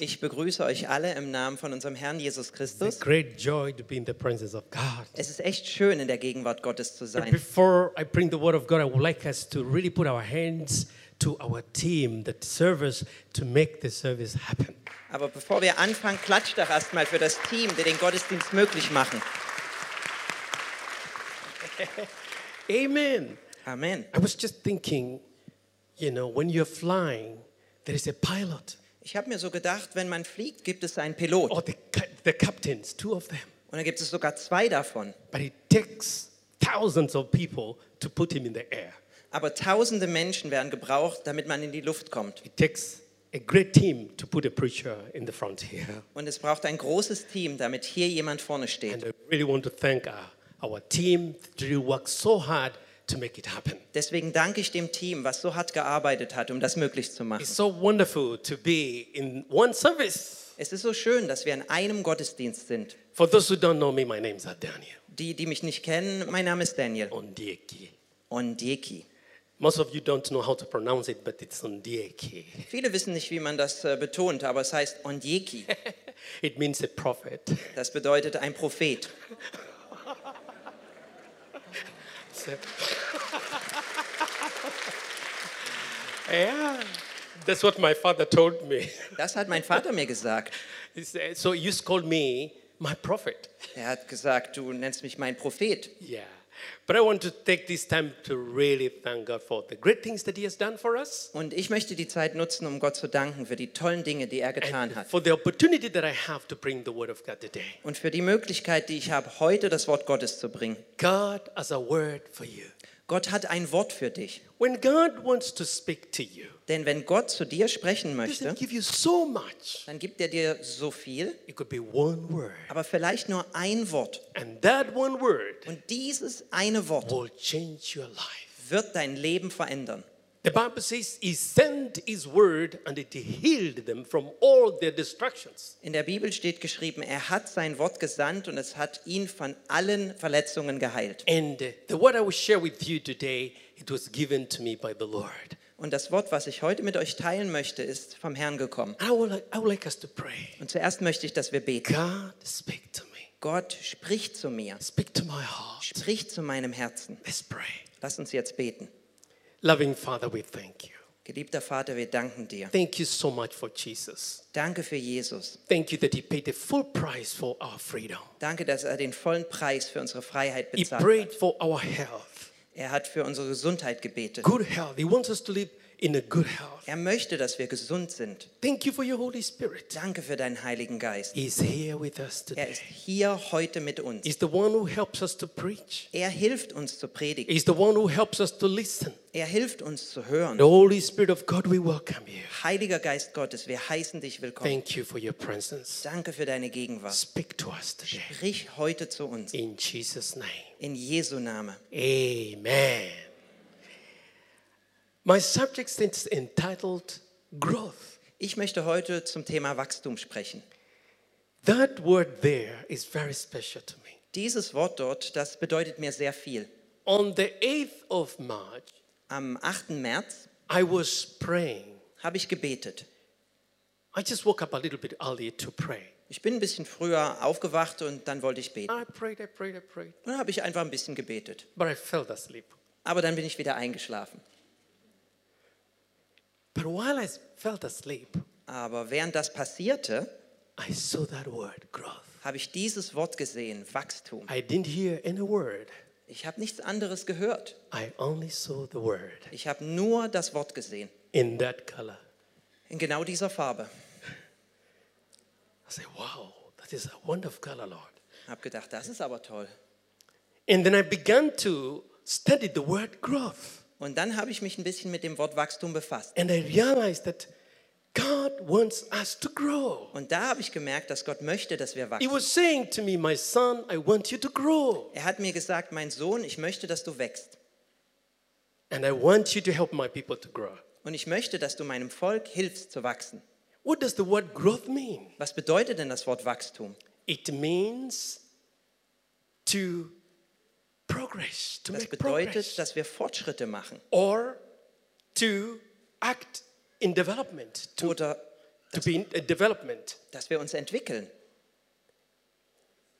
Ich begrüße euch alle im Namen von unserem Herrn Jesus Christus. great joy to be in the presence of God. Es ist echt schön, in der Gegenwart Gottes zu But sein. before I bring the word of God, I would like us to really put our hands to our team, the servers, to make the service happen. Aber bevor wir anfangen, klatscht doch erstmal für das Team, die den Gottesdienst möglich machen. Amen. Amen. I was just thinking, you know, when you're flying, there is a pilot Ich habe mir so gedacht, wenn man fliegt, gibt es einen Pilot. or the, ca- the captains, two of them. Und dann gibt es sogar zwei davon. But it takes thousands of people to put him in the air. Aber tausende Menschen werden gebraucht, damit man in die Luft kommt. It takes a great team to put a preacher in the front here. Und es braucht ein großes Team, damit hier jemand vorne steht. And I really want to thank our, our team to really work so hard to make it happen. Deswegen danke ich dem Team, was so hart gearbeitet hat, um das möglich zu machen. It's so wonderful to be in one service. Es ist so schön, dass wir in einem Gottesdienst sind. For those who don't know me, my name is Daniel Die, die mich nicht kennen, mein Name ist Daniel Ondieki. Ondieki. Most of you don't know how to pronounce it, but it's Ondieki. Viele wissen nicht, wie man das äh, betont, aber es heißt Ondieki. It means a prophet. Das bedeutet ein Prophet. So- yeah, that's what my father told me. Das hat mein Vater mir gesagt. So you used to call me my prophet. Er hat gesagt, du nennst mich mein Prophet. Yeah. But I want to take this time to really thank God for the great things that He has done for us Und ich möchte die Zeit nutzen, um Gott zu danken für die tollen Dinge, die er getan and hat. for the opportunity that I have to bring the Word of God today. Und für die Möglichkeit, die ich habe, heute das Wort Gottes zu bringen. God has a word for you. Gott hat ein Wort für dich. When God wants to speak to you, Denn wenn Gott zu dir sprechen He möchte, give you so much. dann gibt er dir so viel, It could be one word. aber vielleicht nur ein Wort. And that one word Und dieses eine Wort will change your life. wird dein Leben verändern. The Bible says He sent His word and it healed them from all their destructions. In der Bibel steht geschrieben, er hat sein Wort gesandt und es hat ihn von allen Verletzungen geheilt. And the word I will share with you today, it was given to me by the Lord. Und das Wort, was ich heute mit euch teilen möchte, ist vom Herrn gekommen. I would, like, I would like us to pray. Und zuerst möchte ich, dass wir beten. God, speak to me. Gott, sprich zu mir. Speak to my heart. Sprich zu meinem Herzen. Let's pray. Lass uns jetzt beten. Loving Father, we thank you. Geliebter Vater, wir danken dir. Thank you so much for Jesus. Danke für Jesus. Thank you that He paid the full price for our freedom. Danke, dass er den vollen Preis für unsere Freiheit He bezahlt prayed hat. for our health, Er hat für unsere Gesundheit gebetet. good health. He wants us to live in a good health. Er möchte, dass wir gesund sind. Thank you for your Holy Spirit. Danke für deinen Heiligen Geist. He's here with us Er today. ist hier heute mit uns. He's the one who helps us to preach. Er hilft uns zu predigen. He's the one who helps us to listen. Er hilft uns zu hören. The Holy Spirit of God, we welcome you. Heiliger Geist Gottes, wir heißen dich willkommen. Thank you for your presence. Danke für deine Gegenwart. Speak to us today. Sprich heute zu uns. In Jesus' name. In Jesu Name. Amen. My subject is entitled Growth. Ich möchte heute zum Thema Wachstum sprechen. That word there is very special to me. Dieses Wort dort, das bedeutet mir sehr viel. On the 8th of March, Am 8. März I was praying. habe ich gebetet. I just woke up a little bit earlier to pray. Ich bin ein bisschen früher aufgewacht und dann wollte ich beten. I prayed, I prayed, I prayed, dann habe ich einfach ein bisschen gebetet. but I fell asleep. Aber dann bin ich wieder eingeschlafen. But while I fell asleep, Aber während das passierte, I saw that word, growth. habe ich dieses Wort gesehen, Wachstum. I didn't hear any word. Ich habe nichts anderes gehört. I only saw the word Ich habe nur das Wort gesehen. in that color. In genau dieser Farbe. I said, wow, that is a wonderful color, Lord. Habe gedacht, das ist aber toll. And then I began to study the word growth. Und dann habe ich mich ein bisschen mit dem Wort Wachstum befasst. And I realized that God wants us to grow. Und da habe ich gemerkt, dass Gott möchte, dass wir He wachsen. was saying to me, My son, I want you to grow. Er hat mir gesagt, mein Sohn, ich möchte, dass du wächst. And I want you to help my people to grow. Und ich möchte, dass du meinem Volk hilfst zu wachsen. What does the word growth mean? Was bedeutet denn das Wort Wachstum? It means to progress, to Das make bedeutet, progress, dass wir Fortschritte machen or to act in development, to, oder to be in uh, development. dass wir uns entwickeln.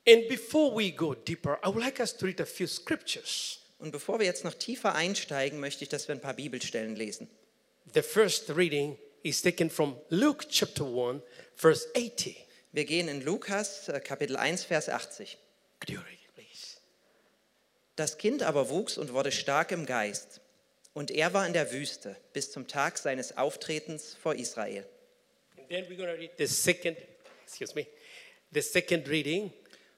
And before we go deeper, I would like us to read a few scriptures. Und bevor wir jetzt noch tiefer einsteigen, möchte ich, dass wir ein paar Bibelstellen lesen. The first reading is taken from Luke chapter 1, verse 80. Wir gehen in Lukas äh, Kapitel 1, Vers 80. Could you read? Das Kind aber wuchs und wurde stark im Geist. Und er war in der Wüste bis zum Tag seines Auftretens vor Israel. And then we're going to read the second, excuse me, the second reading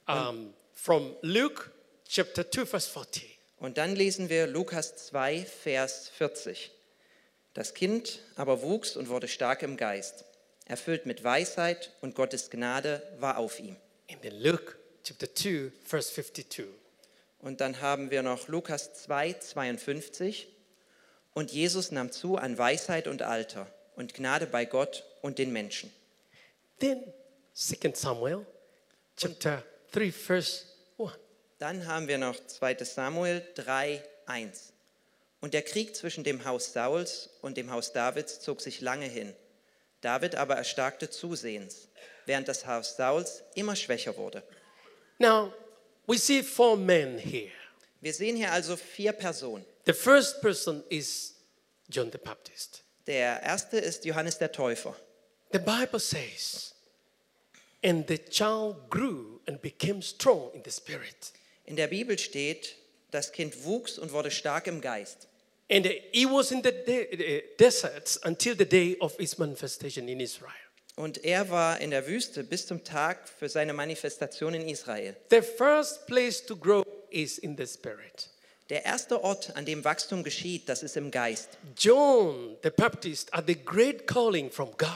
um, from Luke chapter 2, verse 40. Und dann lesen wir Lukas 2, Vers 40. Das Kind aber wuchs und wurde stark im Geist, erfüllt mit Weisheit und Gottes Gnade war auf ihm. Then Luke chapter 2, verse 52. Und dann haben wir noch Lukas 2, 52. Und Jesus nahm zu an Weisheit und Alter und Gnade bei Gott und den Menschen. Then 2 Samuel chapter 3, verse 1. Dann haben wir noch 2 Samuel 3, 1. Und der Krieg zwischen dem Haus Sauls und dem Haus Davids zog sich lange hin. David aber erstarkte zusehends, während das Haus Sauls immer schwächer wurde. Now, we see four men here. Wir sehen hier also vier Personen. The first person is John the Baptist. Der erste ist Johannes der Täufer. The Bible says, and the child grew and became strong in the spirit. In der Bibel steht, das Kind wuchs und wurde stark im Geist. And he was in the uh, deserts until the day of his manifestation in Israel. Und er war in der Wüste bis zum Tag für seine Manifestation in Israel. The first place to grow is in the spirit. Der erste Ort, an dem Wachstum geschieht, das ist im Geist. John the Baptist had the great calling from God,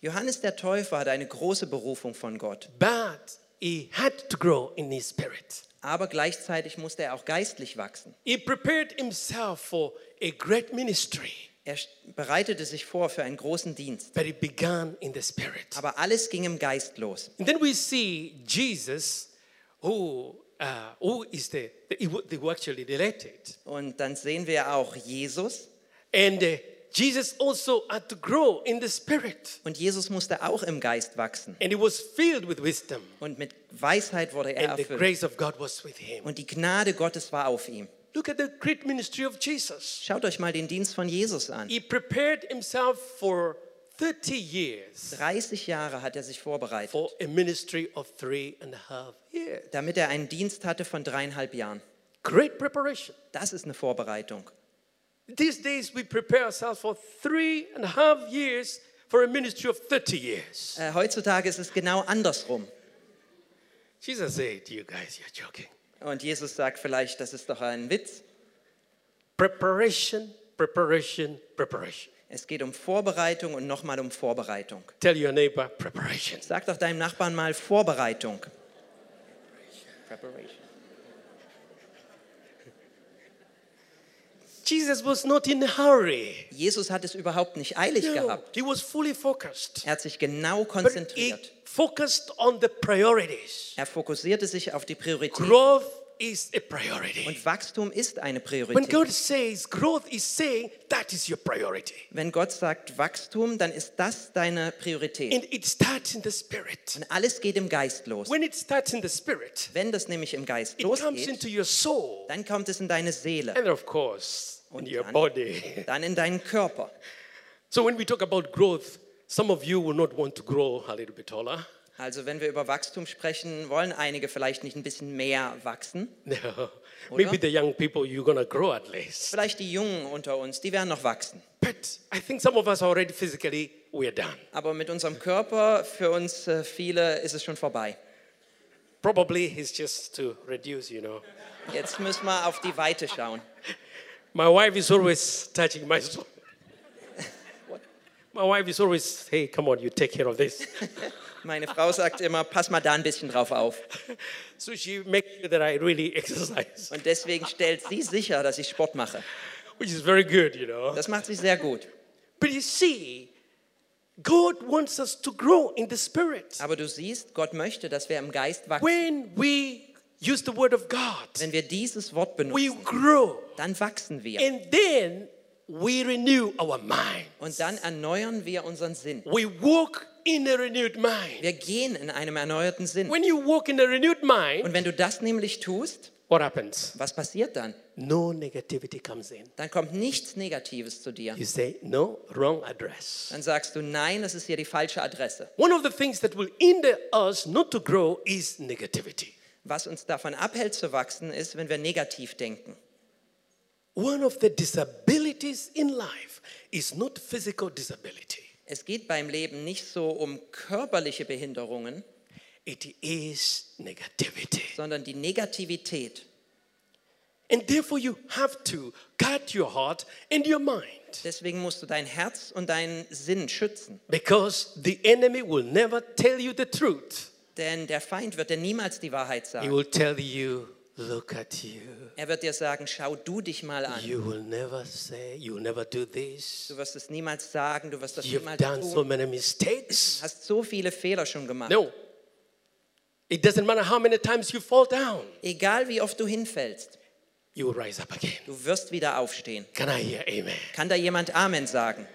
Johannes der Täufer hatte eine große Berufung von Gott, but he had to grow in his spirit. aber gleichzeitig musste er auch geistlich wachsen. He prepared himself for a great ministry, Er bereitete sich vor für einen großen Dienst, but it began in the spirit. aber alles ging im Geist los. And then we see Jesus, who, uh, who is the, the, who actually related. Und dann sehen wir auch Jesus. And uh, Jesus also had to grow in the spirit. Und Jesus musste auch im Geist wachsen. And he was filled with wisdom. Und mit Weisheit wurde er And the erfüllt. grace of God was with him. Und die Gnade Gottes war auf ihm. Look at the great ministry of Jesus. Schaut euch mal den Dienst von Jesus an. He prepared himself for 30 years 30 Jahre hat er sich vorbereitet, for a ministry of three and a half years. damit er einen Dienst hatte von dreieinhalb Jahren. Great preparation. Das ist eine Vorbereitung. These days we prepare ourselves for three and a half years for a ministry of 30 years. Äh, heutzutage ist es genau andersrum. Jesus said, You guys, you're joking. Und Jesus sagt vielleicht, das ist doch ein Witz. Preparation, preparation, preparation. Es geht um Vorbereitung und nochmal um Vorbereitung. Tell your neighbor, preparation. Sag doch deinem Nachbarn mal Vorbereitung. Preparation. Jesus was not in a hurry. Jesus hat es überhaupt nicht eilig No, gehabt. he was fully focused. Er hat sich genau konzentriert. focused on the priorities. Er fokussierte sich auf die Priorität. Growth is a priority. Und Wachstum ist eine When Priorität. God says growth is saying that is your priority. Wenn Gott sagt Wachstum, dann ist das deine Priorität. And it starts in the spirit. Und alles geht im Geist los. When it starts in the spirit, Wenn das nämlich im Geist it comes losgeht, into your soul. dann kommt es in deine Seele, And of course, Und your dann- body. dann in deinen Körper. So when we talk about growth, some of you will not want to grow a little bit taller. Also wenn wir über Wachstum sprechen, wollen einige vielleicht nicht ein bisschen mehr wachsen. No. Maybe the young people, you're to grow at least. Vielleicht die Jungen unter uns, die werden noch wachsen. But I think some of us already physically, we're done. Aber mit unserem Körper, für uns äh, viele, ist es schon vorbei. Probably it's just to reduce, you know. Jetzt müssen wir auf die Weite schauen. My wife is always touching my soul. My wife is always, hey, come on, you take care of this. Meine Frau sagt immer, pass mal da ein bisschen drauf auf. so she makes sure that I really exercise, Und deswegen stellt sie sicher, dass ich Sport mache. which is very good, you know. Das macht sie sehr gut. But you see, God wants us to grow in the spirit. Aber du siehst, Gott möchte, dass wir im Geist wachsen. When we use the word of God, Wenn wir dieses Wort we benutzen, grow. dann wachsen wir. And then we renew our mind. Und dann erneuern wir unseren Sinn. We walk in a renewed mind. Wir gehen in einem erneuerten Sinn. When you walk in a renewed mind, Und wenn du das nämlich tust, what happens? was passiert dann? No negativity comes in. Dann kommt nichts Negatives zu dir. You say, no, wrong address. Dann sagst du, nein, das ist hier die falsche Adresse. One of the things that will hinder us not to grow is negativity. Was uns davon abhält zu wachsen, ist, wenn wir negativ denken. One of the disabilities in life is not physical disability, Es geht beim Leben nicht so um körperliche Behinderungen, it is negativity. sondern die Negativität. And therefore, you have to guard your heart and your mind Deswegen musst du dein Herz und deinen Sinn schützen. because the enemy will never tell you the truth. Denn der Feind wird dir niemals die Wahrheit He sagen. will tell you, look at you. Er wird dir sagen, schau du dich mal an. You will never say, you will never do this. Du wirst es niemals sagen, du wirst das You've niemals done so tun. many mistakes. Du hast so viele Fehler schon gemacht. No. It doesn't matter how many times you fall down, Egal wie oft du hinfällst, you will rise up again. du wirst wieder aufstehen. Can I hear amen? Kann da jemand Amen sagen?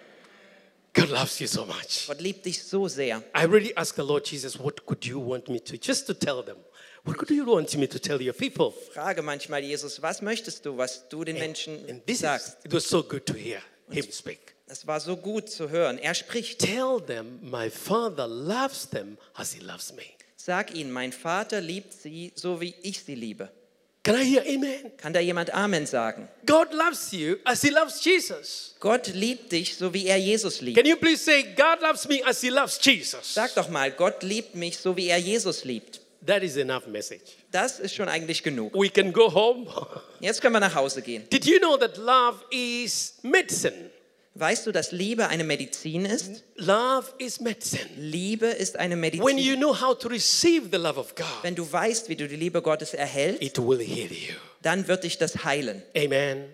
God loves you so much. Gott liebt dich so sehr. I really ask the Lord Jesus, what could you want me to just to tell them? What could you want me to tell your people? Frage manchmal Jesus, was möchtest du, was du den Menschen And this is, sagst? it was so good to hear him speak. Es war so gut zu hören. Er spricht. Tell them my father loves them as he loves me. Sag ihnen, mein Vater liebt sie, so wie ich sie liebe. Can I hear amen? Kann da jemand Amen sagen? God loves you as he loves Jesus. Gott liebt dich, so wie er Jesus liebt. Can you please say, God loves me as he loves Jesus? Sag doch mal, Gott liebt mich, so wie er Jesus liebt. That is enough message. Das ist schon eigentlich genug. We can go home. Jetzt können wir nach Hause gehen. Did you know that love is medicine? Weißt du, dass Liebe eine Medizin ist? Love is medicine. Liebe ist eine When Medizin. you know how to receive the love of God, Wenn du weißt, wie du die Liebe Gottes erhältst, it will heal you. dann wird dich das heilen. Amen.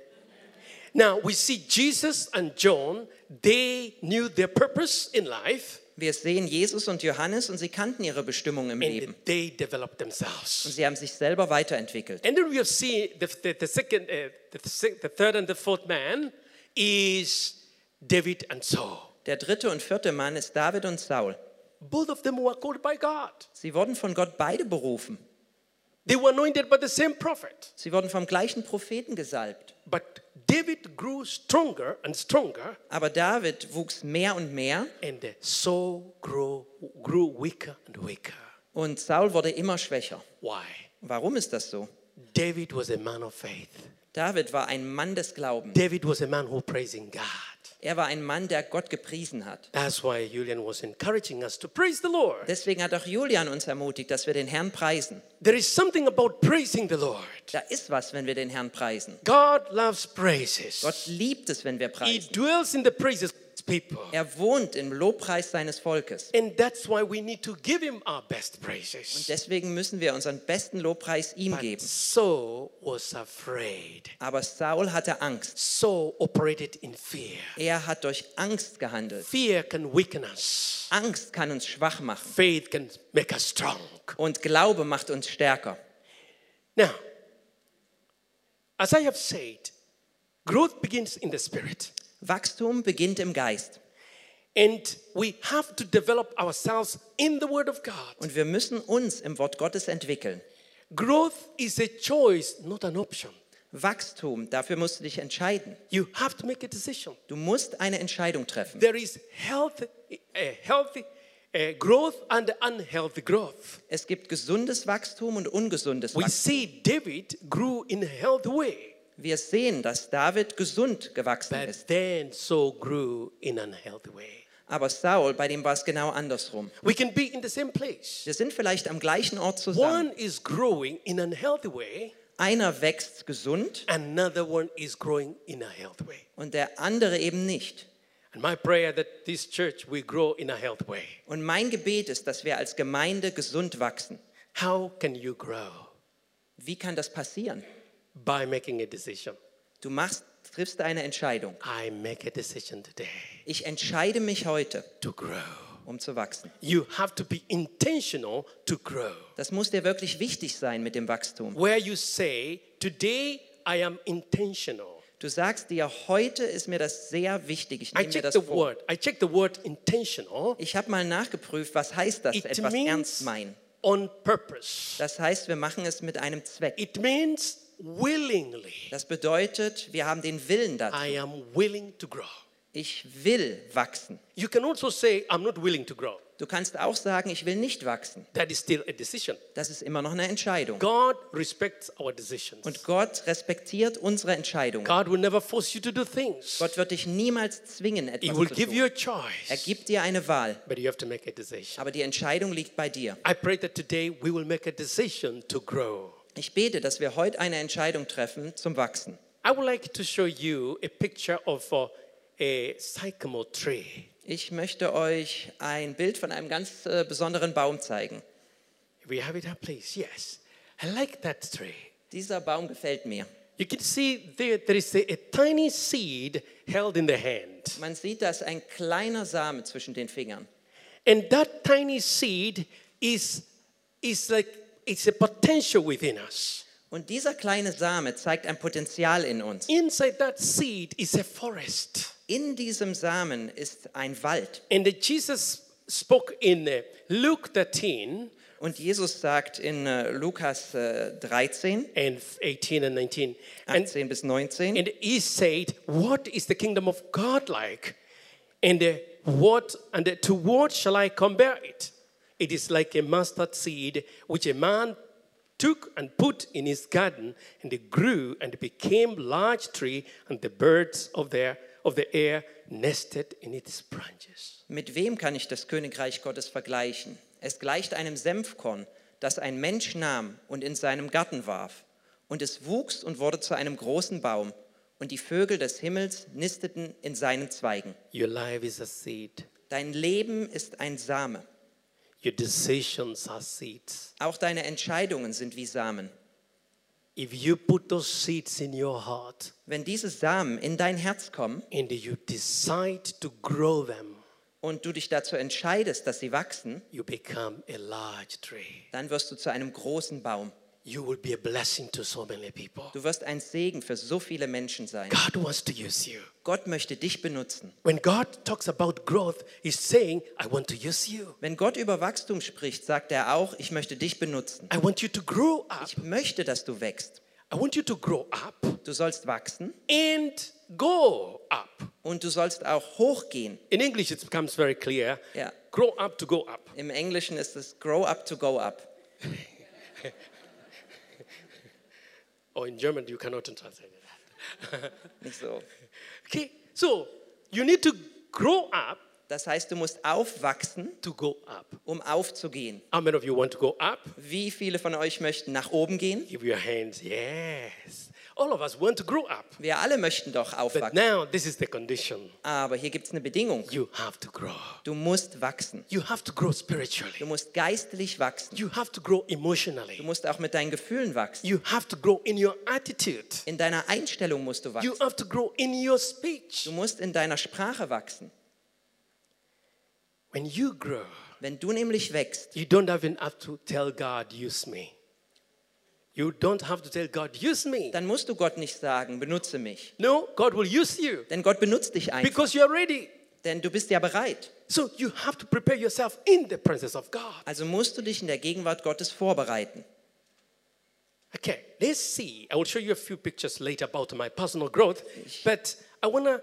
Now we see Jesus and John, they knew their purpose in life Wir sehen Jesus und Johannes und sie kannten ihre Bestimmung im Leben. they developed Und themselves. sie haben sich selber weiterentwickelt. And then we seen the, the, the second, uh, the, the third and the fourth man is David and Saul. Der dritte und vierte Mann ist David und Saul. Both of them were called by God. Sie wurden von Gott beide berufen. They were anointed by the same prophet. Sie wurden vom gleichen Propheten gesalbt. But David grew stronger and stronger, Aber David wuchs mehr und mehr and Saul grew, grew weaker and weaker. und Saul wurde immer schwächer. Why? Warum ist das so? David was a man of faith. David war ein Mann des Glaubens. David was a man who praising God. Er war ein Mann, der Gott gepriesen hat. That's why Julian was encouraging us to praise the Lord. Deswegen hat auch Julian uns ermutigt, dass wir den Herrn preisen. There is something about praising the Lord. Da ist was, wenn wir den Herrn preisen. God loves praises. Gott liebt es, wenn wir He preisen. dwells in the praises. Er wohnt im Lobpreis seines Volkes. And that's why we need to give him our best Und deswegen müssen wir unseren besten Lobpreis ihm But geben. Saul was afraid. Aber Saul hatte Angst. Saul operated in fear. Er hat durch Angst gehandelt. Fear can weaken us. Angst kann uns schwach machen. Faith can make us strong. Und Glaube macht uns stärker. Now, as I have said, growth begins in the spirit. Wachstum beginnt im Geist. And we have to develop ourselves in the Word of God. Und wir müssen uns im Wort Gottes entwickeln. Growth is a choice, not an option. Wachstum, dafür musst du dich entscheiden. You have to make a decision. Du musst eine Entscheidung treffen. There is healthy, uh, healthy uh, growth and unhealthy growth. Es gibt gesundes Wachstum und ungesundes We Wachstum. see David grew in a healthy way, Wir sehen, dass David gesund gewachsen but ist. then Saul grew in unhealthy way. Aber Saul, bei dem war es genau andersrum. We can be in the same place. Wir sind vielleicht am gleichen Ort zusammen. One is growing in unhealthy way, Einer wächst gesund another one is growing in a healthy way. und der andere eben nicht. And my prayer that this church will grow in a healthy way. Und mein Gebet ist, dass wir als Gemeinde gesund wachsen. How can you grow? Wie kann das passieren? By making a decision. Du machst, triffst eine Entscheidung. I make a decision today Ich entscheide mich heute, to grow. um zu wachsen. You have to be intentional to grow. Das muss dir wirklich wichtig sein mit dem Wachstum. Where you say, Today I am intentional Du sagst dir, heute ist mir das sehr wichtig. Ich I nehme mir checked das the vor. word. I checked the word intentional. Ich habe mal nachgeprüft, was heißt das, It etwas means ernst meinen. on purpose. Das heißt, wir machen es mit einem Zweck. It means willingly. Das bedeutet, wir haben den Willen dazu. I am willing to grow. Ich will wachsen. You can also say, I'm not willing to grow. Du kannst auch sagen, ich will nicht wachsen. That is still a decision. Das ist immer noch eine Entscheidung. God respects our decisions. Und Gott respektiert unsere Entscheidungen. God will never force you to do things. Gott wird dich niemals zwingen, He etwas will zu give tun. you a Er choice, gibt dir eine Wahl, but you have to make a decision. aber die Entscheidung liegt bei dir. I pray that today we will make a decision to grow. Ich bete, dass wir heute eine Entscheidung treffen zum Wachsen. I would like to show you a picture of uh, a sycamore tree. Ich möchte euch ein Bild von einem ganz äh, besonderen Baum zeigen. We have it up, please. Yes. I like that tree. Dieser Baum gefällt mir. You can see there, there is a, a tiny seed held in the hand. Man sieht, da ist ein kleiner Same zwischen den Fingern. And that tiny seed is, is like, it's a potential within us. Und dieser kleine Same zeigt ein Potenzial in uns. Inside that seed is a forest. In diesem Samen ist ein Wald. And Jesus spoke in uh, Luke 13 Und Jesus sagt in äh, Lukas äh, 13, and 18 and 19. And, 18 bis 19, and he said, What is the kingdom of God like? And uh, what and uh, to what shall I compare it? It is like a mustard seed which a man took and put in his garden, and it grew and became large tree, and the birds of the, of the air nested in its branches. mit wem kann ich das Königreich Gottes vergleichen? Es gleicht einem Senfkorn, das ein Mensch nahm und in seinem Garten warf. Und es wuchs und wurde zu einem großen Baum. Und die Vögel des Himmels nisteten in seinen Zweigen. Your life is a seed. Dein Leben ist ein Same. Your decisions are seeds. Auch deine Entscheidungen sind wie Samen. If you put those seeds in your heart Wenn diese Samen in dein Herz kommen and you decide to grow them, und du dich dazu entscheidest, dass sie wachsen, you become a large tree. dann wirst du zu einem großen Baum. You will be a blessing to so many people. Du wirst ein Segen für so viele Menschen sein. God wants to use you. Gott möchte dich benutzen. When God talks about growth, He's saying, I want to use you. Wenn Gott über Wachstum spricht, sagt er auch, ich möchte dich benutzen. I want you to grow up. Ich möchte, dass du wächst. I want you to grow up Du sollst wachsen and go up. und du sollst auch hochgehen. In English, it becomes very clear. Ja. Grow up to go up. Im Englischen ist es grow up to go up. Or in German, you cannot translate that. Nicht so. Okay, so you need to grow up Das heißt, du musst aufwachsen, to go up. um aufzugehen. How many of you want to go up? Wie viele von euch möchten nach oben gehen? Give your hands. Yes. All of us want to grow up. Wir alle möchten doch But aufwachsen. now this is the condition. Aber hier gibt es eine Bedingung. You have to grow. Du musst wachsen. You have to grow Du spiritually. musst geistlich wachsen. You have to grow Du emotionally. musst auch mit deinen Gefühlen wachsen. You have to grow in your attitude. In deiner Einstellung musst du You wachsen. have to grow in your speech. Du musst in deiner Sprache wachsen. When you grow, Wenn du nämlich wächst, you don't even have to tell God, use me. You don't have to tell God, use me. dann musst du Gott nicht sagen, benutze mich. No, God will use you Denn Gott benutzt dich einfach. because you are ready. Denn du bist ja bereit. So you have to prepare yourself in the presence of God. Also musst du dich in der Gegenwart Gottes vorbereiten. Okay, let's see. I will show you a few pictures later about my personal growth, but I want to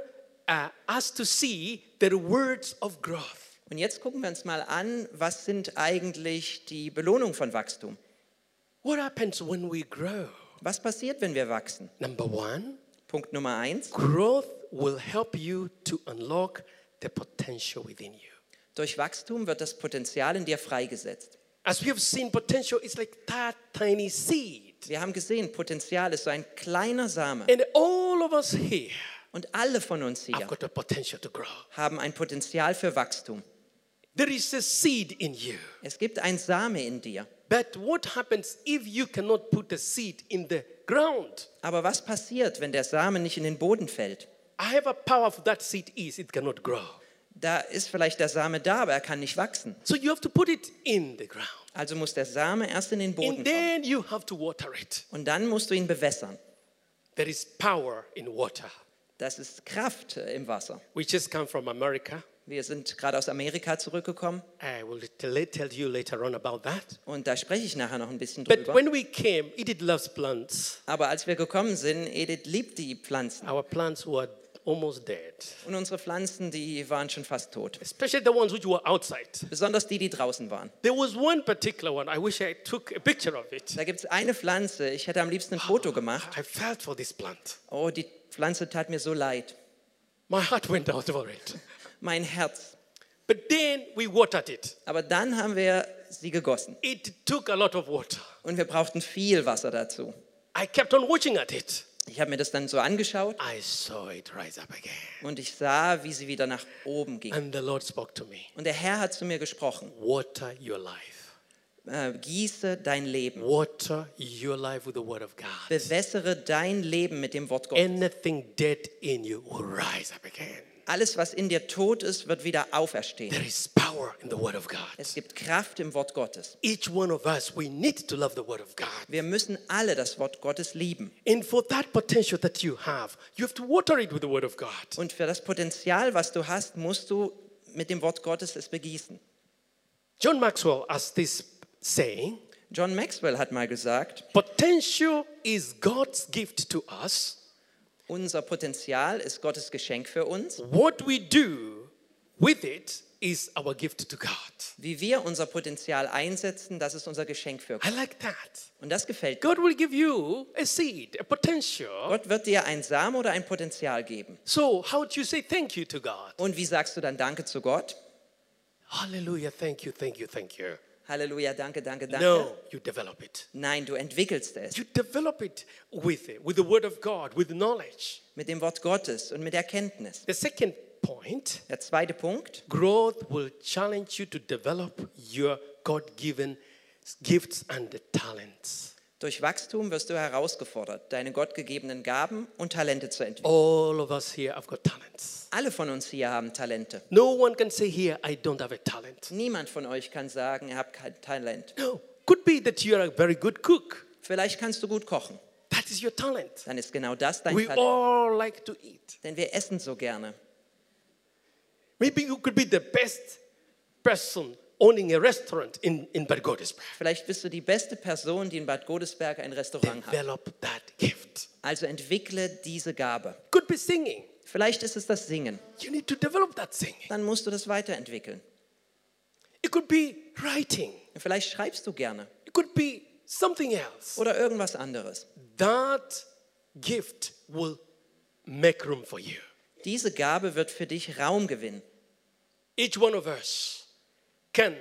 uh, us to see the words of growth. Und jetzt gucken wir uns mal an, was sind eigentlich die Belohnungen von Wachstum? What happens when we grow? Was passiert, wenn wir wachsen? Number one, Punkt Nummer eins. growth will help you to unlock the potential within you. Durch Wachstum wird das Potenzial in dir freigesetzt. As we have seen, potential is like that tiny seed. Wir haben gesehen, Potenzial ist so ein kleiner Same. And all of us here Und alle von uns have hier got the potential to grow. haben ein Potenzial für Wachstum. There is a seed in you. Es gibt ein Same in dir. But what happens if you cannot put the seed in the ground? Aber was passiert, wenn der Samen nicht in den Boden fällt? However powerful that seed is, it cannot grow. Da ist vielleicht der Same da, aber er kann nicht wachsen. So you have to put it in the ground. Also muss der Same erst in den Boden And then you have to water it. Und dann musst du ihn bewässern. There is power in water. Das ist Kraft im Wasser. We just come from America. Wir sind gerade aus Amerika zurückgekommen I will tell, you later on about that. und da spreche ich nachher noch ein bisschen But drüber. when we came, Edith loves plants. Aber als wir gekommen sind, Edith liebt die Pflanzen. Our plants were almost dead, Und unsere Pflanzen, die waren schon fast tot. especially the ones which were outside. Besonders die, die draußen waren. There was one particular one, I wish I took a picture of it. Da gibt es eine Pflanze, ich hätte am liebsten ein Foto gemacht. I felt for this plant. Oh, die Pflanze tat mir so leid. My heart went out for it. Mein Herz. But then we watered it. Aber dann haben wir sie gegossen. It took a lot of water. Und wir brauchten viel Wasser dazu. I kept on watching at it. Ich habe mir das dann so angeschaut I saw it rise up again. und ich sah, wie sie wieder nach oben ging. And the Lord spoke to me Und der Herr hat zu mir gesprochen. Water your life. Äh, gieße dein Leben. Water your life with the word of God. Bewässere dein Leben mit dem Wort Gottes. Anything dead in you will rise up again. Alles, was in dir tot ist, wird wieder auferstehen. There is power in the word of God. Es gibt Kraft im Wort Gottes. Each one of us, we need to love the word of God. Wir müssen alle das Wort Gottes lieben. And for that potential that you have, you have to water it with the word of God. Und für das Potenzial, was du hast, musst du mit dem Wort Gottes es begießen. John Maxwell has this saying John Maxwell hat mal gesagt, potential is God's gift to us. Unser Potenzial ist Gottes Geschenk für uns. What we do with it is our gift to God. Wie wir unser Potenzial einsetzen, das ist unser Geschenk für I Gott. like that. Und das gefällt mir. God will give you a seed, a potential. Gott wird dir ein Samen oder ein Potenzial geben. So, how do you say thank you to God? Und wie sagst du dann Danke zu Gott? Hallelujah, thank you, thank you, thank you. Halleluja, danke, danke, danke. No, you develop it. Nein, du entwickelst es You develop it with it, with the word of God, with knowledge. mit dem Wort Gottes und mit Erkenntnis. The second point Der zweite Punkt, growth will challenge you to develop your God given gifts and talents. Durch Wachstum wirst du herausgefordert, deine gottgegebenen Gaben und Talente zu entwickeln. All of us here have got talents. Alle von uns hier haben Talente. No one can say here, I don't have a talent. Niemand von euch kann sagen, er hat kein Talent. No, could be that you are a very good cook. Vielleicht kannst du gut kochen. That is your talent. Dann ist genau das dein We Talent. all like to eat. Denn wir essen so gerne. Maybe you could be the best person owning a restaurant in, in Bad Godesberg. Vielleicht bist du die beste Person, die in Bad Godesberg ein Restaurant hat. Develop that gift. Also entwickle diese Gabe. Could be singing. Vielleicht ist es das Singen. You need to develop that singing. Dann musst du das weiterentwickeln. It could be writing. Vielleicht schreibst du gerne It could be something else. oder irgendwas anderes. That gift will make room for you. Diese Gabe wird für dich Raum gewinnen. Each one of us can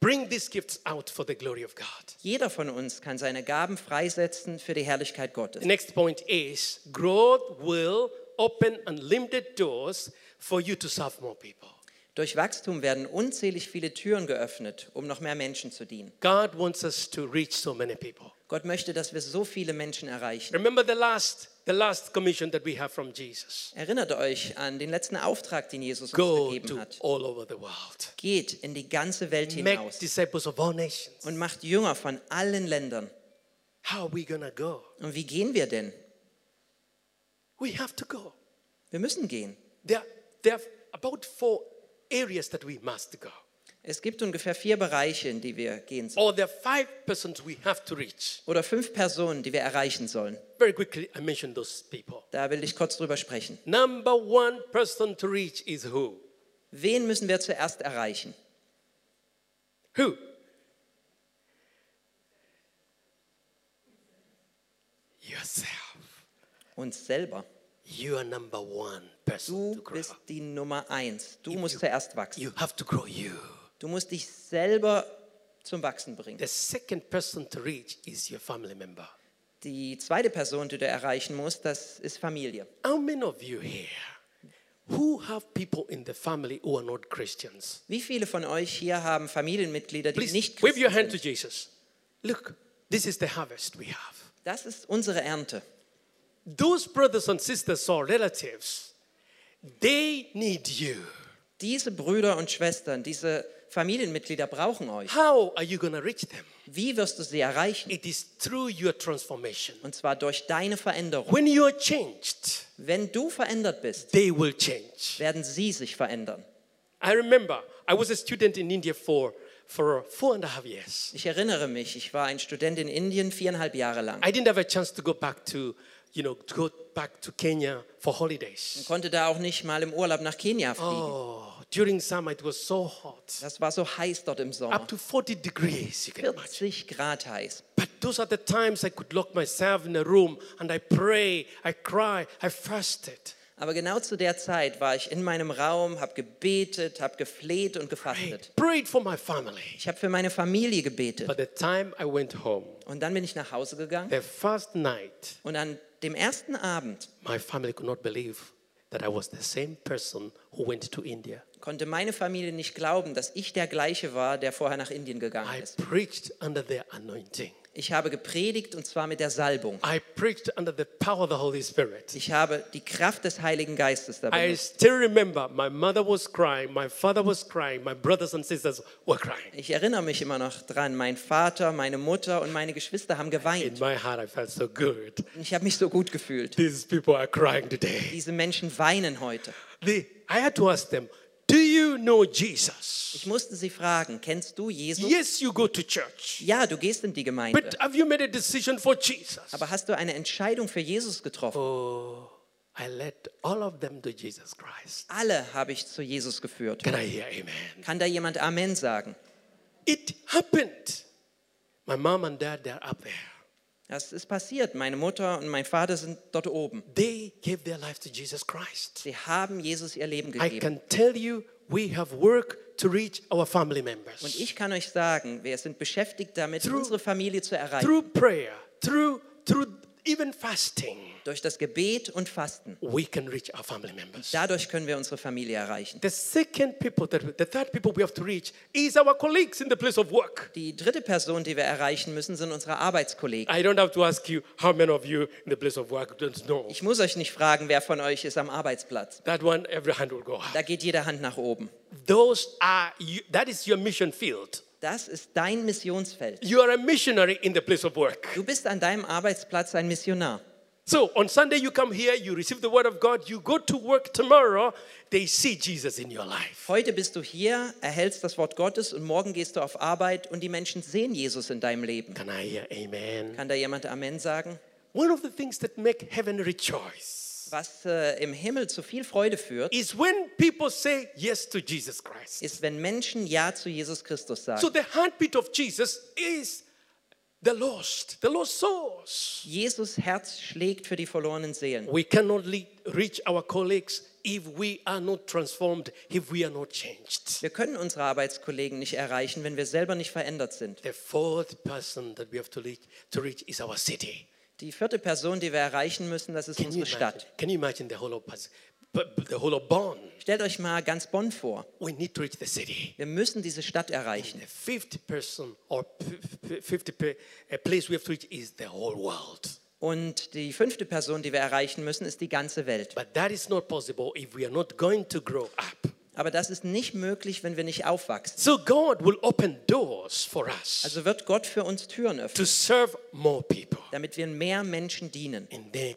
bring these gifts out for the glory of God. Jeder von uns kann seine Gaben freisetzen für die Herrlichkeit Gottes. The next point is growth will open unlimited doors for you to serve more people. Durch Wachstum werden unzählig viele Türen geöffnet, um noch mehr Menschen zu dienen. God wants us to reach so many people. Gott möchte, dass wir so viele Menschen erreichen. Remember the last the last commission that we have from Jesus. Erinnert euch an den letzten Auftrag, den Jesus uns Go gegeben to hat. all over the world. Geht in die ganze Welt Make hinaus disciples of all nations. und macht Jünger von allen Ländern. How are we to go? Und wie gehen wir denn? We have to go. Wir müssen gehen. There, there are about four areas that we must go. Es gibt ungefähr vier Bereiche, in die wir gehen sollen. Or there are five persons we have to reach. Oder fünf Personen, die wir erreichen sollen. Very quickly, I mention those people. Da will ich kurz drüber sprechen. Number one person to reach is who? Wen müssen wir zuerst erreichen? Who? Yourself. Uns selber. You are number one person Du bist die Nummer eins. Du musst zuerst wachsen. You have to grow you. Du musst dich selber zum Wachsen bringen. The second person to reach is your family member. Die zweite Person, die du erreichen musst, das ist Familie. How many of you here who have people in the family who are not Christians? Wie viele von euch hier haben Familienmitglieder, die Please nicht wave your Christen hand to sind? Jesus. Look, this is the harvest we have. Das ist unsere Ernte. Those brothers and sisters or relatives, they need you. Diese Brüder und Schwestern, diese Familienmitglieder brauchen euch. How are you to reach them? Wie wirst du sie erreichen? It is through your transformation. Und zwar durch deine Veränderung. When you are changed, Wenn du verändert bist, they will change. werden sie sich verändern. I remember I was a student in India for, for four and a half years. Ich erinnere mich, ich war ein Student in Indien viereinhalb Jahre lang. I didn't have a chance to go back to, you know, to go back to Kenya for und holidays. konnte da auch nicht mal im Urlaub nach Kenia fliegen. Oh, during summer it was so hot. Das war so heiß dort im Sommer. Up to 40 degrees, you can imagine. 40 Grad heiß. But those are the times I could lock myself in a room and I pray, I cry, I fasted. Aber genau zu der Zeit war ich in meinem Raum, habe gebetet, habe gefleht und gefastet. Prayed for my family. Ich habe für meine Familie gebetet. By the time I went home, Und dann bin ich nach Hause gegangen. the first night, Und an dem ersten Abend that I was the same person who went to India. konnte meine Familie nicht glauben, dass ich der gleiche war, der vorher nach Indien gegangen I ist. preached under their anointing. Ich habe gepredigt und zwar mit der Salbung. I preached under the power of the Holy Spirit. Ich habe die Kraft des Heiligen Geistes da I still remember my mother was crying, my father was crying, my brothers and sisters were crying. Ich erinnere mich immer noch dran. Mein Vater, meine Mutter und meine Geschwister haben In geweint. my heart, I felt so good. Ich habe mich so gut gefühlt. These people are crying today. Diese Menschen weinen heute. They, I had to ask them, Do you know Jesus? Ich musste sie fragen, kennst du Jesus? Yes, you go to church. Ja, du gehst in die Gemeinde. But have you made a decision for Jesus? Aber hast du eine Entscheidung für Jesus getroffen? Oh, I led all of them to Jesus Christ. Alle habe ich zu Jesus geführt. Can I hear amen? Kann da jemand Amen sagen? It happened. My mom and dad, they're up there. Das ist passiert. Meine Mutter und mein Vater sind dort oben. They gave their life to Jesus Christ. Sie haben Jesus ihr Leben I gegeben. can tell you, we have work to reach our family Und members. ich kann euch sagen, wir sind beschäftigt damit, Through- unsere Familie zu erreichen. Through prayer, through, through even fasting, Durch das Gebet und Fasten. we can reach our family members. Dadurch können wir unsere Familie erreichen. The second people, that, the third people we have to reach is our colleagues in the place of work. Die dritte Person, die wir erreichen müssen, sind unsere Arbeitskollegen. I don't have to ask you how many of you in the place of work don't know. Ich muss euch nicht fragen, wer von euch ist am Arbeitsplatz. That one, every hand will go up. Da geht jede Hand nach oben. Those are, that is your mission field. Das ist dein Missionsfeld. You are a missionary in the place of work. Du bist an deinem Arbeitsplatz ein Missionar. So on Sunday, you come here, you receive the word of God, you go to work tomorrow, they see Jesus in your life. Heute bist du hier, erhältst das Wort Gottes und morgen gehst du auf Arbeit und die Menschen sehen Jesus in deinem Leben. Can I hear amen? Kann da jemand Amen sagen? One of the things that make heaven rejoice Was äh, im Himmel zu viel Freude führt, is when people say yes to Jesus Christ. ist, wenn Menschen Ja zu Jesus Christus sagen. So the heartbeat of Jesus is the lost, the lost souls. Jesus Herz schlägt für die verlorenen Seelen. We cannot reach our colleagues if we are not transformed, if we are not changed. Wir können unsere Arbeitskollegen nicht erreichen, wenn wir selber nicht verändert sind. The fourth person that we have to reach, to reach is our city. Die vierte Person, die wir erreichen müssen, das ist Can you, unsere imagine, Stadt. can you imagine the whole of Pas- the whole of Bonn? Stellt euch mal ganz Bonn vor. We need to reach the city. Wir müssen diese Stadt erreichen. The fifth person or p- p- fifth p- a place we have to reach is the whole world. Und die fünfte Person, die wir erreichen müssen, ist die ganze Welt. But that is not possible if we are not going to grow up. Aber das ist nicht möglich, wenn wir nicht aufwachsen. So God will open doors for us Also wird Gott für uns Türen to öffnen, serve more people. damit wir mehr Menschen dienen. And then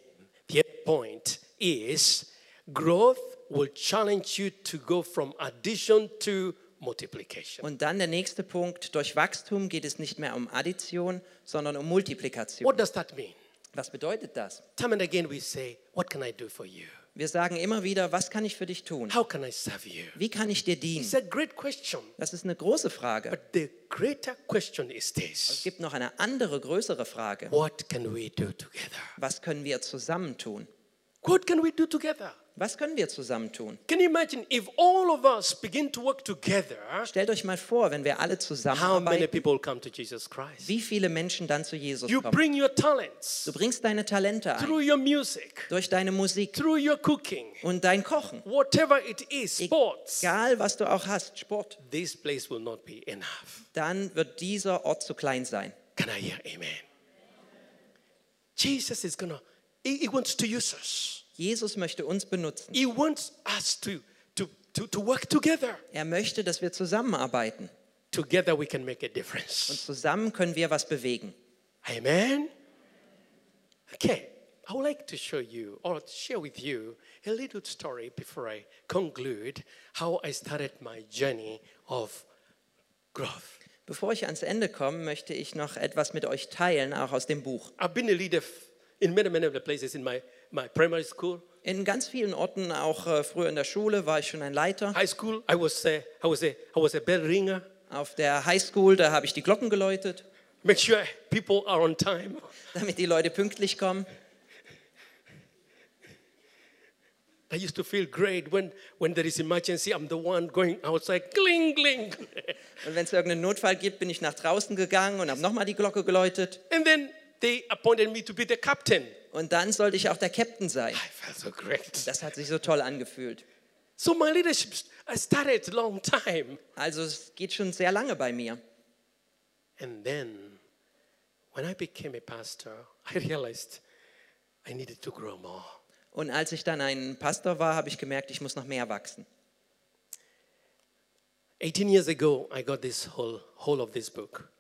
the other point is growth will challenge you to go from addition to multiplication. Und dann der nächste Punkt, durch Wachstum geht es nicht mehr um Addition, sondern um Multiplikation. What does that mean? Was bedeutet das? Time and again we say, What can I do for you? Wir sagen immer wieder, was kann ich für dich tun? How can I serve you? Wie kann ich dir It's dienen? a great question. Das ist eine große Frage. But the greater question is Es this gibt noch eine andere, größere Frage. What can we do together? Was können wir zusammen tun? What can we do together? Was können wir zusammen tun? Can you imagine if all of us begin to work together, Stellt euch mal vor, wenn wir alle how many zusammenarbeiten, people come to Jesus Christ? wie viele Menschen dann zu Jesus You kommen. bring your talents Du bringst deine Talente ein, through your music, durch deine Musik through your cooking, und dein Kochen. whatever it is, sports. Egal, was du auch hast, Sport, This place will not be enough. dann wird dieser Ort zu klein sein. Can I hear amen? Jesus is gonna, he, he wants to use us. Jesus möchte uns benutzen. He wants us to, to to, to work together. Er möchte, dass wir zusammenarbeiten. Together we can make a Und difference. zusammen können wir was bewegen. Amen. Okay, I would like to show you or share with you a little story before I conclude how I started my journey of growth. Bevor ich ans Ende komme, möchte ich noch etwas mit euch teilen, auch aus dem Buch. I've been a leader in many, many of the places in my, my primary school, In ganz vielen Orten, auch äh, früher in der Schule, war ich schon ein Leiter. high school. I was a, I was a, I was a bell ringer. Auf der Highschool, da habe ich die Glocken geläutet, Make sure people are on time. damit die Leute pünktlich kommen. I used to feel great when, when there is emergency. I'm the one going outside, gling, gling. Und wenn es irgendeinen Notfall gibt, bin ich nach draußen gegangen und habe nochmal die Glocke geläutet. and then they appointed me to be the captain. Und dann sollte ich auch der Captain sein. I felt so great. Das hat sich so toll angefühlt. So my leadership I started a long time. Also es geht schon sehr lange bei mir. And then when I became a pastor, I realized I needed to grow more. Und als ich dann ein Pastor war, habe ich gemerkt, ich muss noch mehr wachsen. 18 years ago, I got this whole, whole of this book,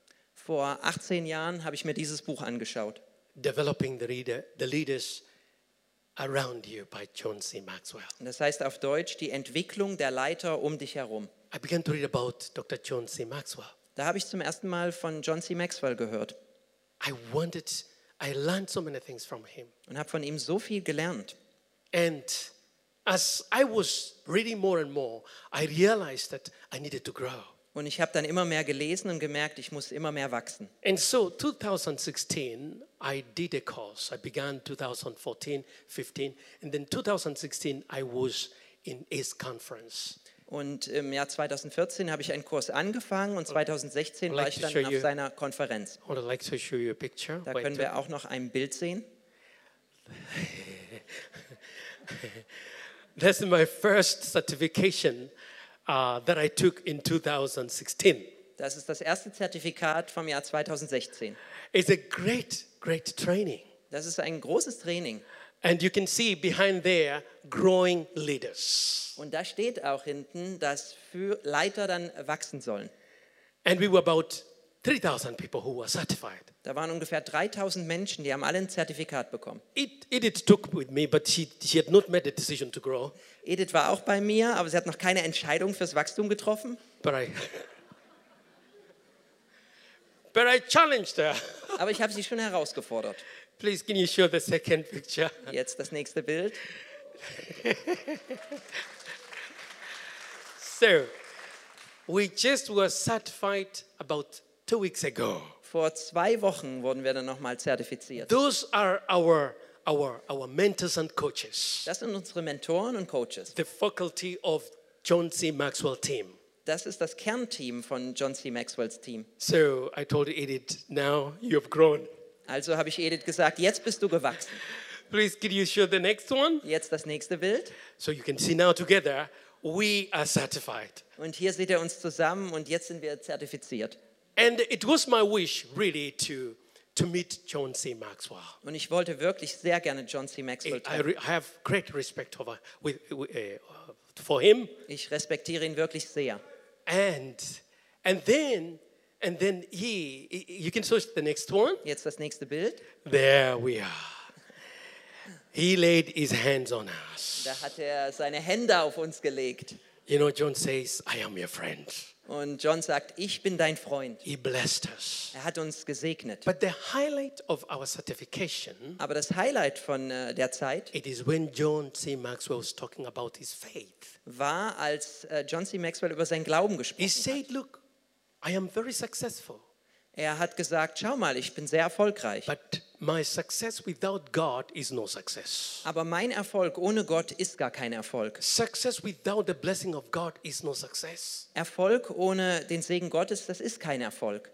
Vor 18 Jahren habe ich mir dieses Buch angeschaut. Developing the, Reader, the Leaders Around You by John C. Maxwell. Das heißt auf Deutsch die Entwicklung der Leiter um dich herum. I began to read about Dr. John C. Maxwell. Da habe ich zum ersten Mal von John C. Maxwell gehört I wanted, I learned so many things from him. und habe von ihm so viel gelernt. And as I was reading more and more, I realized that I needed to grow. Und ich habe dann immer mehr gelesen und gemerkt, ich muss immer mehr wachsen. And so 2016, I did a course. I began 2014, 15, and then 2016, I was in ACE conference. Und im Jahr 2014 habe ich einen Kurs angefangen und 2016 war ich dann auf seiner Konferenz. I would like to show you a picture. Da können wir auch noch ein Bild sehen. That's my first certification uh, that I took in 2016. Das ist das erste Zertifikat vom Jahr 2016. It's a great, great training. Das ist ein großes Training. And you can see behind there growing leaders. Und da steht auch hinten, dass Leiter dann wachsen sollen. And we were about 3,000 people who were certified. Da waren ungefähr 3000 Menschen, die haben alle ein Zertifikat bekommen. It, Edith took with me, but she, she had not made a decision to grow. Edith war auch bei mir, aber sie hat noch keine Entscheidung fürs Wachstum getroffen. But I, but I challenged her. Aber ich habe sie schon herausgefordert. Please, can you show the second picture? Jetzt das nächste Bild. So, we just were certified about two weeks ago. Vor zwei Wochen wurden wir dann nochmal zertifiziert. Those are our, our, our mentors and coaches, Das sind unsere Mentoren und Coaches. the faculty of John C. Maxwell team. Das ist das Kernteam von John C. Maxwells Team. So I told Edith, now you have grown. Also habe ich Edith gesagt, jetzt bist du gewachsen. Please, can you show the next one? Jetzt das nächste Bild. So you can see now together, we are certified. Und hier seht ihr uns zusammen und jetzt sind wir zertifiziert. And it was my wish, really, to, to meet John C. Maxwell. Und ich wollte wirklich sehr gerne John C. Maxwell I, treffen. re- I have great respect over, with, with, uh, for him. Ich respektiere ihn wirklich sehr. And, and then, and then he, you can search the next one. Jetzt das nächste Bild. There we are. He laid his hands on us. Da hat er seine Hände auf uns gelegt. You know, John says, I am your friend. Und John sagt, ich bin dein Freund. He blessed us. Er hat uns gesegnet. But the highlight of our certification, Aber das Highlight von äh, der Zeit it is when John C. Maxwell was talking about his faith. war, als äh, John C. Maxwell über seinen Glauben He gesprochen hat. said, Look, I am very successful, Er hat gesagt, schau mal, ich bin sehr erfolgreich. but my success without God is no success. Aber mein Erfolg ohne Gott ist gar kein Erfolg. Success without the blessing of God is no success. Erfolg ohne den Segen Gottes, das ist kein Erfolg.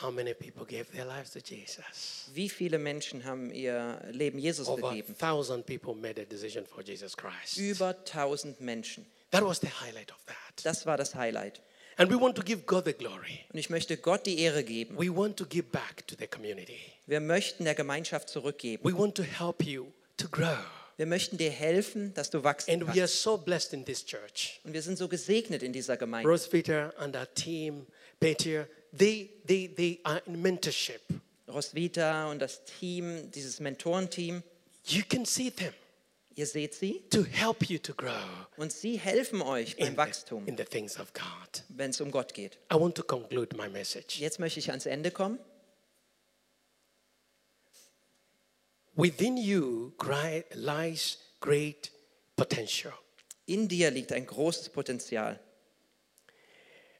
How many people gave their lives to Jesus? Wie viele Menschen haben ihr Leben Jesus Over gegeben? thousand people made a decision for Jesus Christ. Über 1000 Menschen. That was the highlight of that. Das war das Highlight. And we want to give God the glory. Und ich möchte Gott die Ehre geben. We want to give back to the community. Wir möchten der Gemeinschaft zurückgeben. We want to help you to grow. Wir möchten dir helfen, dass du wachsen And we are kannst. so blessed in this church. Und wir sind so gesegnet in dieser Gemeinde. Rose Peter and our team, Peter, they, they, they are in mentorship. Roswitha und das Team, dieses Mentorenteam, You can see them ihr seht sie to help you to grow und sie helfen euch beim in the, Wachstum, in the things of God. wenn es um Gott geht. I want to conclude my message. Jetzt möchte ich ans Ende kommen. Within you lies great potential. In dir liegt ein großes Potenzial.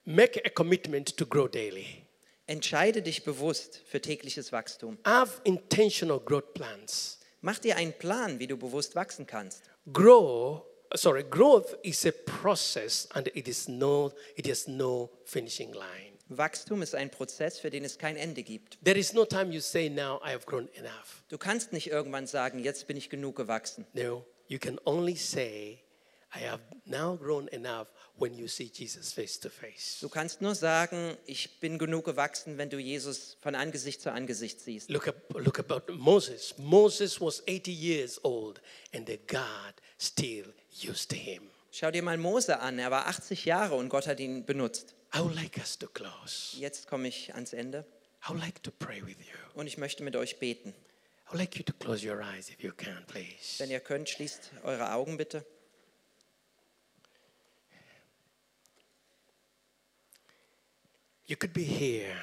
Make a commitment to grow daily. Entscheide dich bewusst für tägliches Wachstum. Have intentional growth plans. Mach dir einen Plan, wie du bewusst wachsen kannst. Grow, sorry, growth is a process and it is no, it has no finishing line. Wachstum ist ein Prozess, für den es kein Ende gibt. There is no time you say, now I have grown enough. Du kannst nicht irgendwann sagen, jetzt bin ich genug gewachsen. No, you can only say, I have now grown enough when you see Jesus face to face. Du kannst nur sagen, ich bin genug gewachsen, wenn du Jesus von Angesicht zu Angesicht siehst. Look, up, look about Moses. Moses was 80 years old and the God still used him. Schau dir mal Mose an, er war 80 Jahre und Gott hat ihn benutzt. I would like us to close. Jetzt komme ich ans Ende I would like to pray with you. und ich möchte mit euch beten. I would like you to close your eyes if you can, please. Wenn ihr könnt, schließt eure Augen bitte. You could be here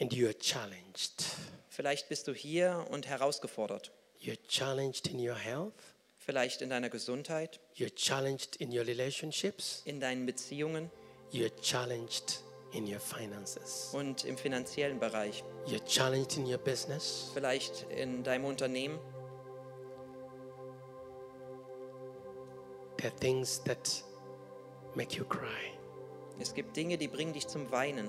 and you are challenged. Vielleicht bist du hier und herausgefordert. You're challenged in your health, Vielleicht in deiner Gesundheit, you're challenged in your relationships, in deinen Beziehungen you're challenged in your finances, und im finanziellen Bereich. you're challenged in your business, Vielleicht in deinem Unternehmen. there are things that make you cry. Es gibt Dinge, die bringen dich zum Weinen.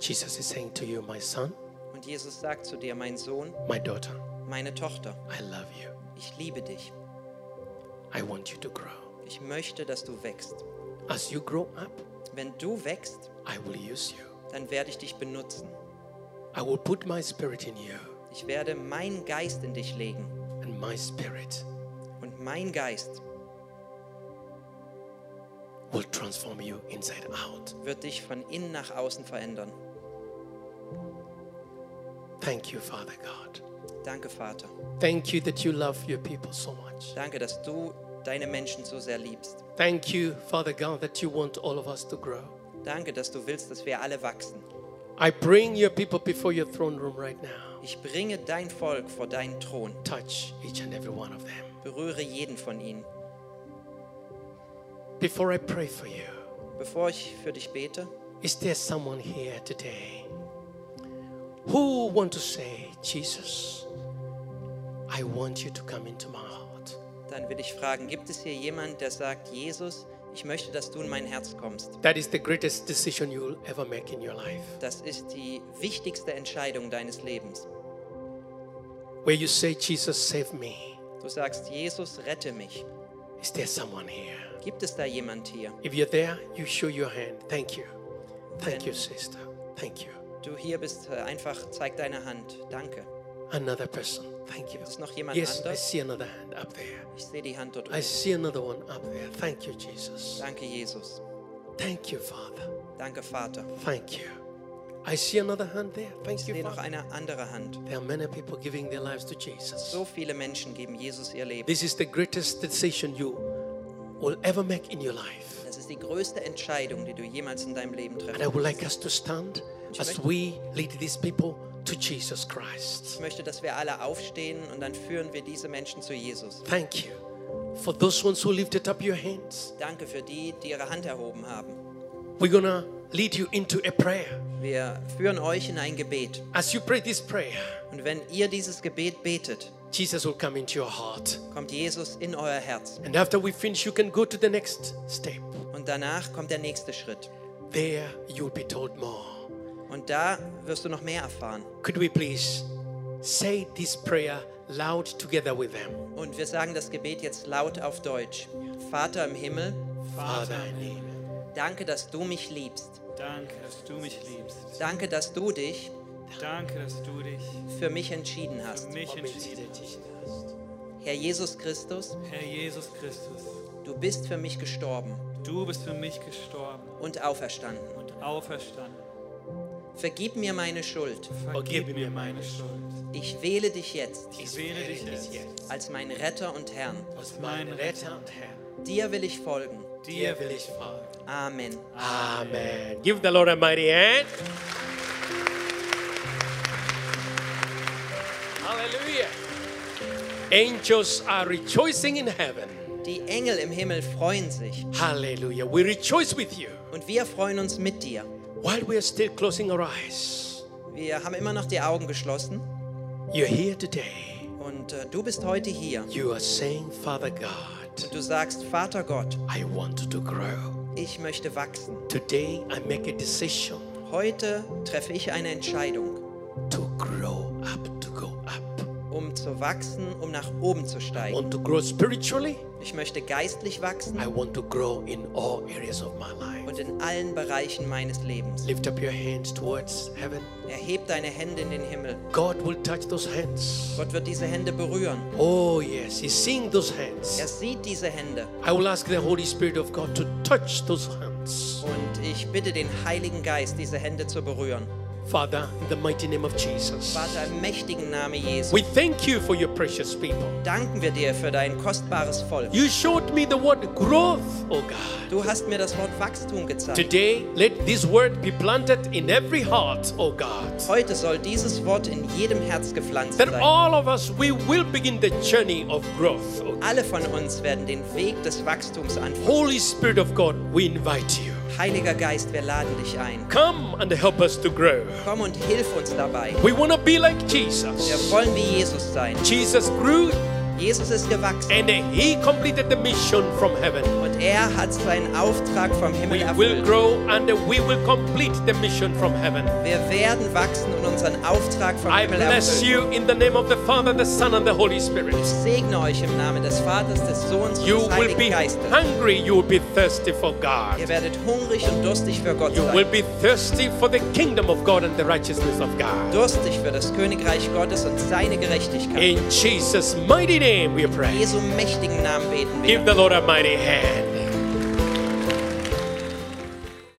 Jesus is saying to you, My son, Und Jesus sagt zu dir, mein Sohn, my daughter, meine Tochter, I love you. ich liebe dich. I want you to grow. Ich möchte, dass du wächst. As you grow up, Wenn du wächst, I will use you. dann werde ich dich benutzen. I will put my spirit in you, Ich werde meinen Geist in dich legen. and my spirit Und mein Geist will transform you inside out. wird dich von innen nach außen verändern. Thank you, Father God. Danke, Vater. Thank you that you love your people so much. Danke, dass du deine Menschen so sehr liebst. Thank you, Father God, that you want all of us to grow. Danke, dass du willst, dass wir alle wachsen. I bring your people before your throne room right now. Ich bringe dein Volk vor deinen Thron. Touch each and every one of them. Berühre jeden von ihnen. Before I pray for you, Bevor ich für dich bete, is there someone here today who want to say, Jesus, I want you to come into my heart. dann will ich fragen, gibt es hier jemand, der sagt, Jesus, ich möchte, dass du in mein Herz kommst. That is the greatest decision you will ever make in your life. Das ist die wichtigste Entscheidung deines Lebens. Where you say, Jesus, save me. Du sagst, Jesus, rette mich. Is there someone here? Gibt es da jemand hier? If you're there, you show your hand. Thank you. Thank you, sister. Thank you. Du hier bist, äh, einfach zeig deine Hand. Danke. Another person. Thank you. Ist noch jemand Yes, I anders? see another hand up there. Ich sehe die Hand dort I oben. see another one up there. Thank you, Jesus. Danke, Jesus. Thank you, Father. Danke, Vater. Thank you. I see another hand there. Ich Thank sehe you, noch Father. eine andere Hand. There are many people giving their lives to Jesus. So viele Menschen geben Jesus ihr Leben. This is the greatest decision you will ever make in your life. Das ist die größte Entscheidung, die du jemals in deinem Leben And treffen I would like us to stand as we lead these people to Jesus Christ. Ich möchte, dass wir alle aufstehen und dann führen wir diese Menschen zu Jesus. Thank you for those ones who lifted up your hands. Danke für die, die ihre Hand erhoben haben. We're gonna lead you into a prayer. Wir führen euch in ein Gebet. As you pray this prayer, Und wenn ihr dieses Gebet betet, Jesus will come into your heart. kommt Jesus in euer Herz. And after we finish, you can go to the next step. Und danach kommt der nächste Schritt. There you'll be told more. Und da wirst du noch mehr erfahren. Could we please say this prayer loud together with them? Und wir sagen das Gebet jetzt laut auf Deutsch. Vater im Himmel, Father in heaven, danke, dass du mich liebst. Danke, dass du mich liebst. Danke, dass du dich Danke, dass du dich für mich entschieden hast. für mich for me entschieden hast. Herr Jesus Christus, Herr Jesus Christus, du bist für mich gestorben du bist für mich gestorben und auferstanden. und auferstanden. Vergib mir meine Schuld. Vergib mir meine Schuld. Ich wähle dich jetzt Ich wähle dich jetzt als mein Retter und Herrn. als mein Retter. und Herr. Dir will ich folgen. Dir will ich folgen. Amen. Amen. Give the Lord a mighty hand. Angels are rejoicing in heaven. Die Engel im Himmel freuen sich Hallelujah. We rejoice with you und wir freuen uns mit dir. while we are still closing our eyes. Wir haben immer noch die Augen geschlossen You're here today. und äh, du bist heute hier. You are saying, Father God, Und du sagst, Vater Gott, I want to grow. ich möchte wachsen. Today I make a decision Heute treffe ich eine Entscheidung, to grow. Um zu wachsen, um nach oben zu I steigen. want to grow spiritually. Ich möchte geistlich wachsen I want to grow in all areas of my life. und in allen Bereichen meines Lebens. Lift up your hands towards heaven. Erheb deine Hände in den Himmel. God will touch those hands. Gott wird diese Hände berühren. Oh, yes, He's seeing those Er hands. sieht diese Hände. I will ask the Holy Spirit of God to touch those hands. Und ich bitte den Heiligen Geist, diese Hände zu berühren. Father, in the mighty name of Jesus, Vater, im mächtigen Namen Jesu, we thank you for your precious people. danken wir dir für dein kostbares Volk. You showed me the word growth, oh God. Du hast mir das Wort Wachstum gezeigt. Today, let this word be planted in every heart, oh God. Heute soll dieses Wort in jedem Herz gepflanzt That sein. all of us, we will begin the journey of growth. oh. Alle von uns werden den Weg des Wachstums anfangen. Holy Spirit of God, we invite you. Heiliger Geist, wir laden dich ein. Come and help us to grow. Komm und hilf uns dabei. We want to be like Jesus. Wir wollen wie Jesus sein. Jesus grew Jesus ist gewachsen and he completed the mission from heaven. und er hat seinen Auftrag vom Himmel We will erfüllt. grow and we will complete the mission from heaven. Wir werden wachsen und unseren Auftrag vom I Himmel bless erfüllen. you in the name of the Father, the Son, and the Holy Spirit. Ich segne euch im Namen des Vaters, des Sohns und You des will Heiligen be Geistes. hungry, you will be thirsty for God. Ihr werdet hungrig und durstig für Gott You will sein. be thirsty for the kingdom of God and the righteousness of God. Durstig für das Königreich Gottes und seine Gerechtigkeit. In Jesus' mighty name we In pray. Jesu mächtigen Namen beten wir. Give the Lord a mighty hand.